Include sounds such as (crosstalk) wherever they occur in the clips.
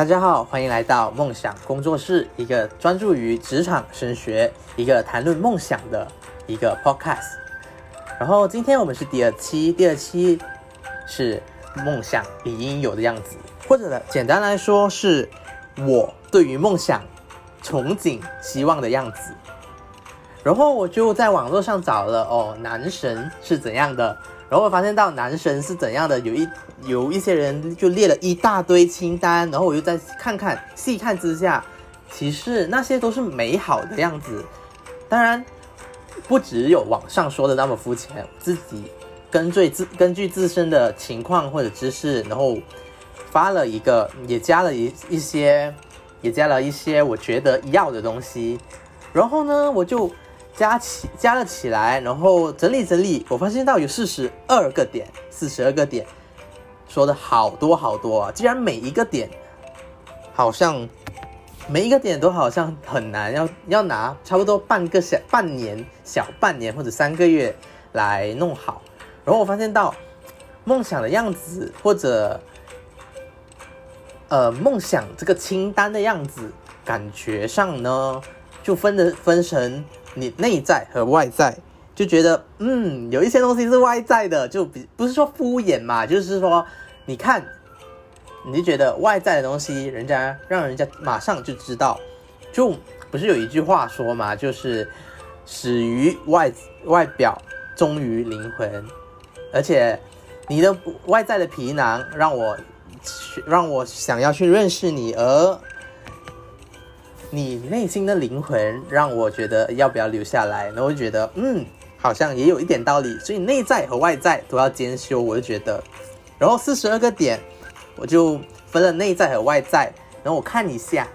大家好，欢迎来到梦想工作室，一个专注于职场升学、一个谈论梦想的一个 podcast。然后今天我们是第二期，第二期是梦想理应有的样子，或者简单来说是我对于梦想憧憬、希望的样子。然后我就在网络上找了哦，男神是怎样的，然后我发现到男神是怎样的，有一有一些人就列了一大堆清单，然后我又再看看细看之下，其实那些都是美好的样子。当然，不只有网上说的那么肤浅，自己根据自根据自身的情况或者知识，然后发了一个，也加了一一些，也加了一些我觉得要的东西，然后呢，我就。加起加了起来，然后整理整理，我发现到有四十二个点，四十二个点，说的好多好多啊！既然每一个点好像每一个点都好像很难，要要拿差不多半个小半年、小半年或者三个月来弄好。然后我发现到梦想的样子，或者呃梦想这个清单的样子，感觉上呢就分的分成。你内在和外在就觉得，嗯，有一些东西是外在的，就比不是说敷衍嘛，就是说，你看，你就觉得外在的东西，人家让人家马上就知道，就不是有一句话说嘛，就是始于外外表，忠于灵魂，而且你的外在的皮囊让我让我想要去认识你，而。你内心的灵魂让我觉得要不要留下来，然后我就觉得嗯，好像也有一点道理，所以内在和外在都要兼修，我就觉得。然后四十二个点，我就分了内在和外在，然后我看一下，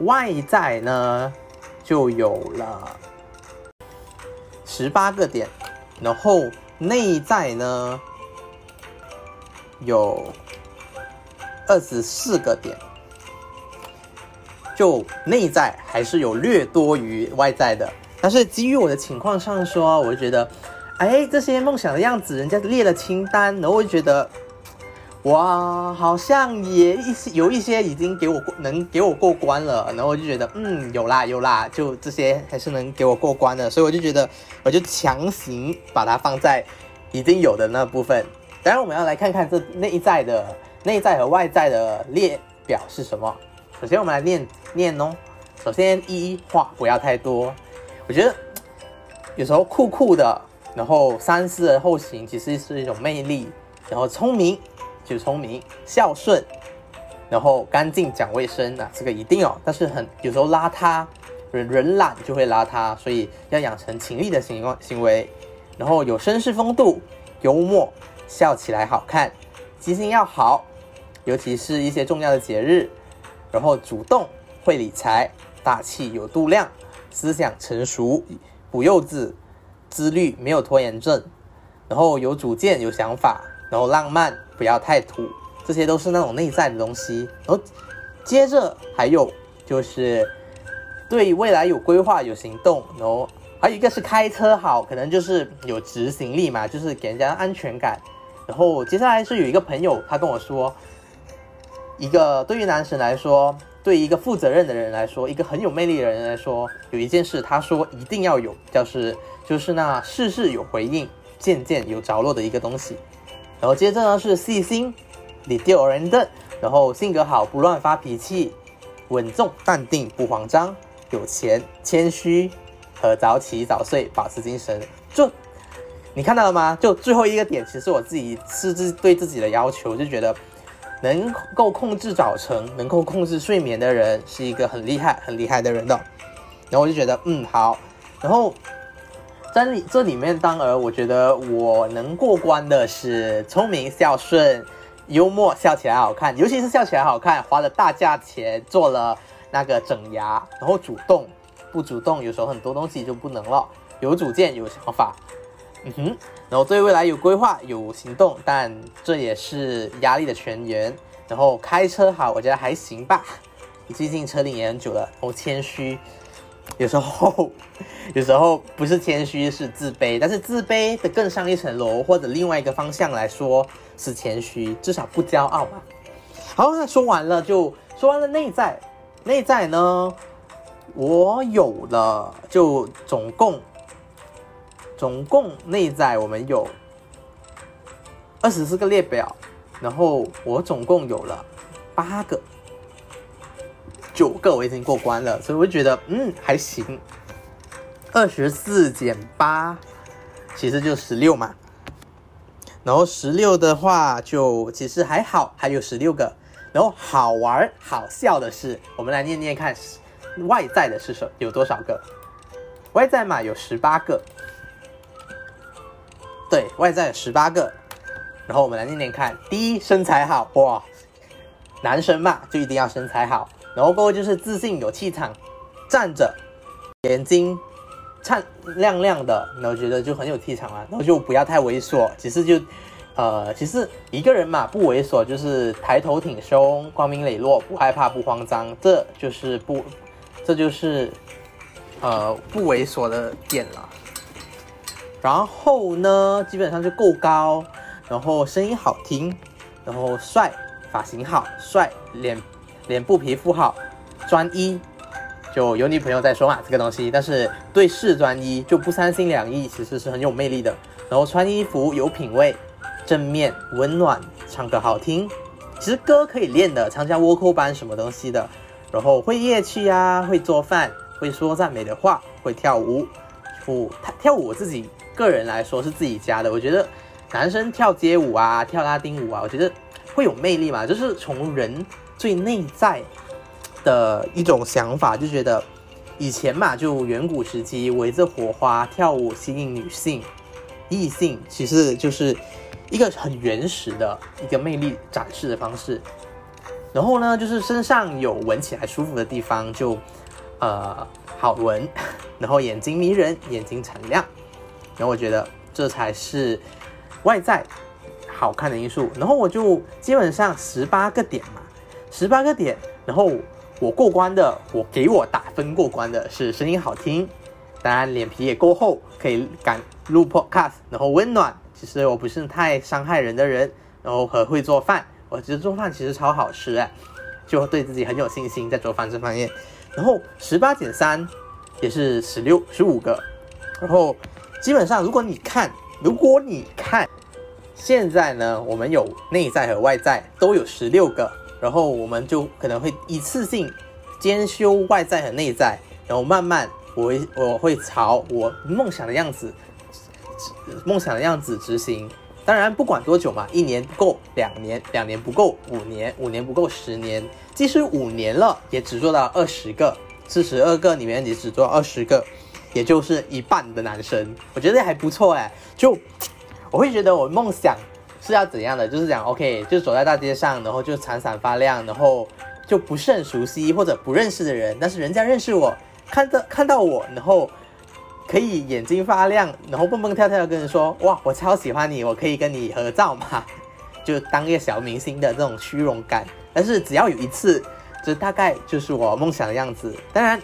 外在呢就有了十八个点，然后内在呢有二十四个点。就内在还是有略多于外在的，但是基于我的情况上说，我就觉得，哎，这些梦想的样子，人家列了清单，然后我就觉得，哇，好像也一些有一些已经给我过能给我过关了，然后我就觉得，嗯，有啦有啦，就这些还是能给我过关的，所以我就觉得，我就强行把它放在已经有的那部分。当然，我们要来看看这内在的内在和外在的列表是什么。首先，我们来念念哦。首先，一话不要太多。我觉得有时候酷酷的，然后三思而后行，其实是一种魅力。然后聪明就聪明，孝顺，然后干净讲卫生啊，这个一定哦。但是很有时候邋遢，人人懒就会邋遢，所以要养成勤力的行行为。然后有绅士风度，幽默，笑起来好看，记性要好，尤其是一些重要的节日。然后主动会理财，大气有度量，思想成熟不幼稚，自律没有拖延症，然后有主见有想法，然后浪漫不要太土，这些都是那种内在的东西。然后接着还有就是对未来有规划有行动，然后还有一个是开车好，可能就是有执行力嘛，就是给人家安全感。然后接下来是有一个朋友他跟我说。一个对于男神来说，对一个负责任的人来说，一个很有魅力的人来说，有一件事他说一定要有，就是就是那事事有回应，件件有着落的一个东西。然后接着呢是细心，理丢人的，然后性格好，不乱发脾气，稳重淡定不慌张，有钱谦虚和早起早睡保持精神。就你看到了吗？就最后一个点，其实我自己是自对自己的要求，就觉得。能够控制早晨，能够控制睡眠的人，是一个很厉害、很厉害的人的。然后我就觉得，嗯，好。然后在里这里面，当然我觉得我能过关的是聪明、孝顺、幽默，笑起来好看，尤其是笑起来好看，花了大价钱做了那个整牙，然后主动不主动，有时候很多东西就不能了。有主见，有想法。嗯哼，然后对未来有规划有行动，但这也是压力的泉源。然后开车好，我觉得还行吧。你最近车龄也很久了。我谦虚，有时候 (laughs) 有时候不是谦虚是自卑，但是自卑的更上一层楼或者另外一个方向来说是谦虚，至少不骄傲嘛。好，那说完了就说完了内在，内在呢，我有了，就总共总共内在我们有二十四个列表，然后我总共有了八个，九个我已经过关了，所以我觉得嗯还行，二十四减八其实就十六嘛，然后十六的话就其实还好，还有十六个。然后好玩好笑的是，我们来念念看，外在的是什有多少个？外在嘛有十八个，对外在十八个。然后我们来念念看，第一身材好哇，男生嘛就一定要身材好。然后过后就是自信有气场，站着，眼睛灿亮亮的，然后觉得就很有气场啊。然后就不要太猥琐，其实就。呃，其实一个人嘛，不猥琐就是抬头挺胸、光明磊落，不害怕、不慌张，这就是不，这就是呃不猥琐的点了。然后呢，基本上就够高，然后声音好听，然后帅，发型好，帅，脸脸部皮肤好，专一，就有女朋友在说嘛这个东西，但是对事专一，就不三心两意，其实是很有魅力的。然后穿衣服有品味。正面温暖，唱歌好听，其实歌可以练的，参加倭寇班什么东西的，然后会乐器啊，会做饭，会说赞美的话，会跳舞，不，他跳舞我自己个人来说是自己家的，我觉得男生跳街舞啊，跳拉丁舞啊，我觉得会有魅力嘛，就是从人最内在的一种想法，就觉得以前嘛，就远古时期围着火花跳舞吸引女性异性，其实就是。一个很原始的一个魅力展示的方式，然后呢，就是身上有闻起来舒服的地方就，呃，好闻，然后眼睛迷人，眼睛闪亮，然后我觉得这才是外在好看的因素。然后我就基本上十八个点嘛，十八个点，然后我过关的，我给我打分过关的是声音好听，当然脸皮也够厚，可以敢录 podcast，然后温暖。其实我不是太伤害人的人，然后和会做饭，我觉得做饭其实超好吃哎，就对自己很有信心在做饭这方面。然后十八减三也是十六十五个，然后基本上如果你看，如果你看现在呢，我们有内在和外在都有十六个，然后我们就可能会一次性兼修外在和内在，然后慢慢我会我会朝我梦想的样子。梦想的样子执行，当然不管多久嘛，一年不够，两年两年不够，五年五年不够，十年，即使五年了，也只做到二十个，四十二个里面你只做二十个，也就是一半的男生，我觉得还不错哎。就我会觉得我梦想是要怎样的，就是讲 OK，就走在大街上，然后就闪闪发亮，然后就不是很熟悉或者不认识的人，但是人家认识我，看到看到我，然后。可以眼睛发亮，然后蹦蹦跳跳的跟人说：“哇，我超喜欢你，我可以跟你合照吗？” (laughs) 就当一个小明星的这种虚荣感。但是只要有一次，这大概就是我梦想的样子。当然，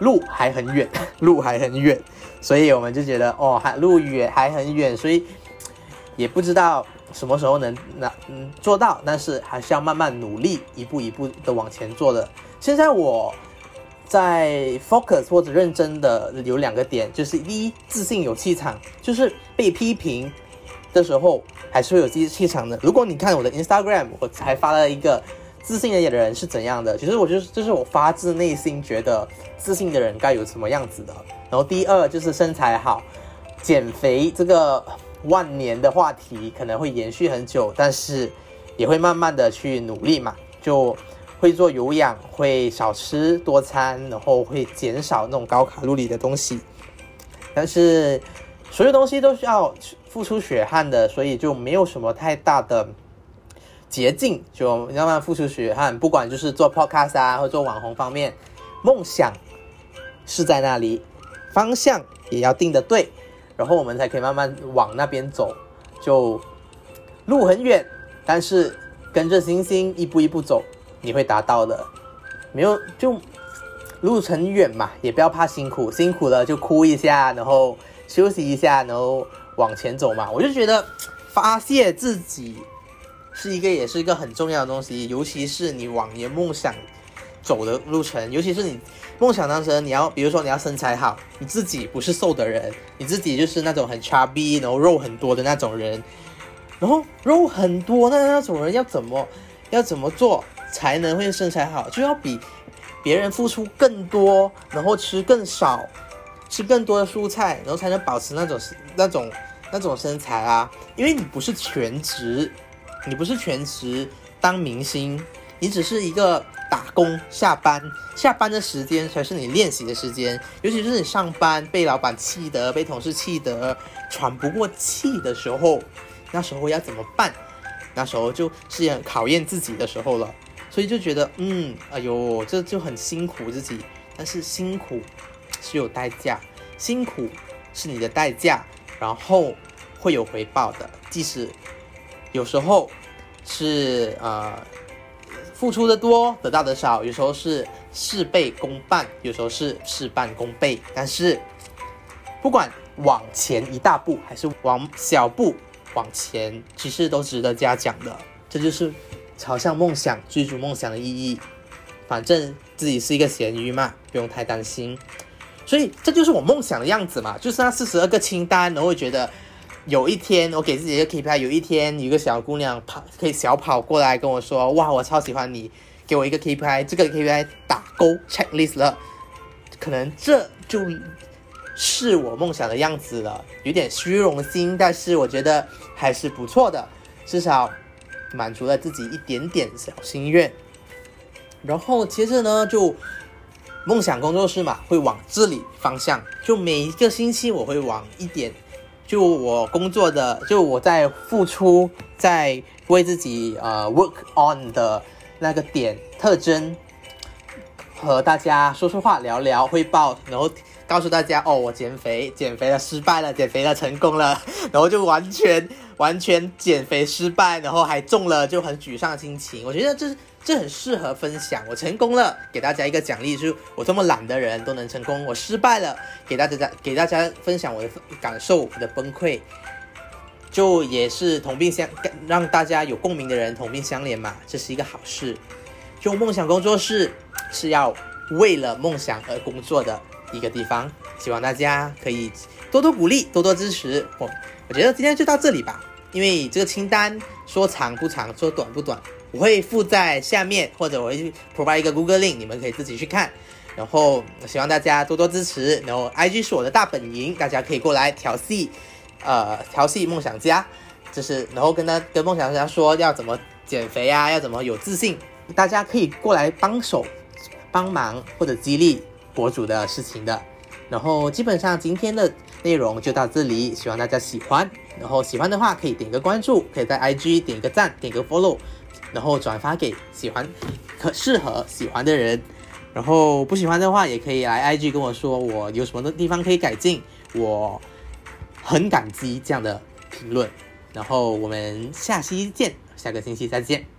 路还很远，路还很远，所以我们就觉得哦，还路远还很远，所以也不知道什么时候能那嗯做到。但是还是要慢慢努力，一步一步的往前做的。现在我。在 focus 或者认真的有两个点，就是一，自信有气场，就是被批评的时候还是会有自己气场的。如果你看我的 Instagram，我才发了一个自信的人是怎样的，其实我就是就是我发自内心觉得自信的人该有什么样子的。然后第二就是身材好，减肥这个万年的话题可能会延续很久，但是也会慢慢的去努力嘛，就。会做有氧，会少吃多餐，然后会减少那种高卡路里的东西。但是所有东西都需要付出血汗的，所以就没有什么太大的捷径，就慢慢付出血汗。不管就是做 podcast 啊，或做网红方面，梦想是在那里，方向也要定的对，然后我们才可以慢慢往那边走。就路很远，但是跟着星星一步一步走。你会达到的，没有就路程远嘛，也不要怕辛苦，辛苦了就哭一下，然后休息一下，然后往前走嘛。我就觉得发泄自己是一个也是一个很重要的东西，尤其是你往你的梦想走的路程，尤其是你梦想当中你要，比如说你要身材好，你自己不是瘦的人，你自己就是那种很差 b，然后肉很多的那种人，然后肉很多的那种人要怎么要怎么做才能会身材好，就要比别人付出更多，然后吃更少，吃更多的蔬菜，然后才能保持那种那种那种身材啊，因为你不是全职。你不是全职当明星，你只是一个打工下班，下班的时间才是你练习的时间。尤其是你上班被老板气得，被同事气得喘不过气的时候，那时候要怎么办？那时候就是很考验自己的时候了。所以就觉得，嗯，哎呦，这就很辛苦自己。但是辛苦是有代价，辛苦是你的代价，然后会有回报的，即使。有时候是呃付出的多得到的少，有时候是事倍功半，有时候是事半功倍。但是不管往前一大步还是往小步往前，其实都值得嘉奖的。这就是朝向梦想、追逐梦想的意义。反正自己是一个咸鱼嘛，不用太担心。所以这就是我梦想的样子嘛，就是那四十二个清单，我会觉得。有一天，我给自己一个 KPI。有一天，有一个小姑娘跑，可以小跑过来跟我说：“哇，我超喜欢你，给我一个 KPI。”这个 KPI 打勾 checklist 了，可能这就是我梦想的样子了。有点虚荣心，但是我觉得还是不错的，至少满足了自己一点点小心愿。然后接着呢，就梦想工作室嘛，会往这里方向，就每一个星期我会往一点。就我工作的，就我在付出，在为自己呃 work on 的那个点特征，和大家说说话、聊聊、汇报，然后告诉大家哦，我减肥，减肥了，失败了，减肥了，成功了，(laughs) 然后就完全完全减肥失败，然后还中了，就很沮丧的心情。我觉得这。这很适合分享，我成功了，给大家一个奖励，就是我这么懒的人都能成功。我失败了，给大家给大家分享我的感受，我的崩溃，就也是同病相，让大家有共鸣的人同病相怜嘛，这是一个好事。就梦想工作室是要为了梦想而工作的一个地方，希望大家可以多多鼓励，多多支持我。我觉得今天就到这里吧，因为这个清单说长不长，说短不短。我会附在下面，或者我会 provide 一个 Google link，你们可以自己去看。然后希望大家多多支持。然后 IG 是我的大本营，大家可以过来调戏，呃，调戏梦想家，就是然后跟他跟梦想家说要怎么减肥啊，要怎么有自信，大家可以过来帮手帮忙或者激励博主的事情的。然后基本上今天的内容就到这里，希望大家喜欢。然后喜欢的话可以点个关注，可以在 IG 点个赞，点个 follow。然后转发给喜欢、可适合喜欢的人，然后不喜欢的话也可以来 IG 跟我说，我有什么的地方可以改进，我很感激这样的评论。然后我们下期见，下个星期再见。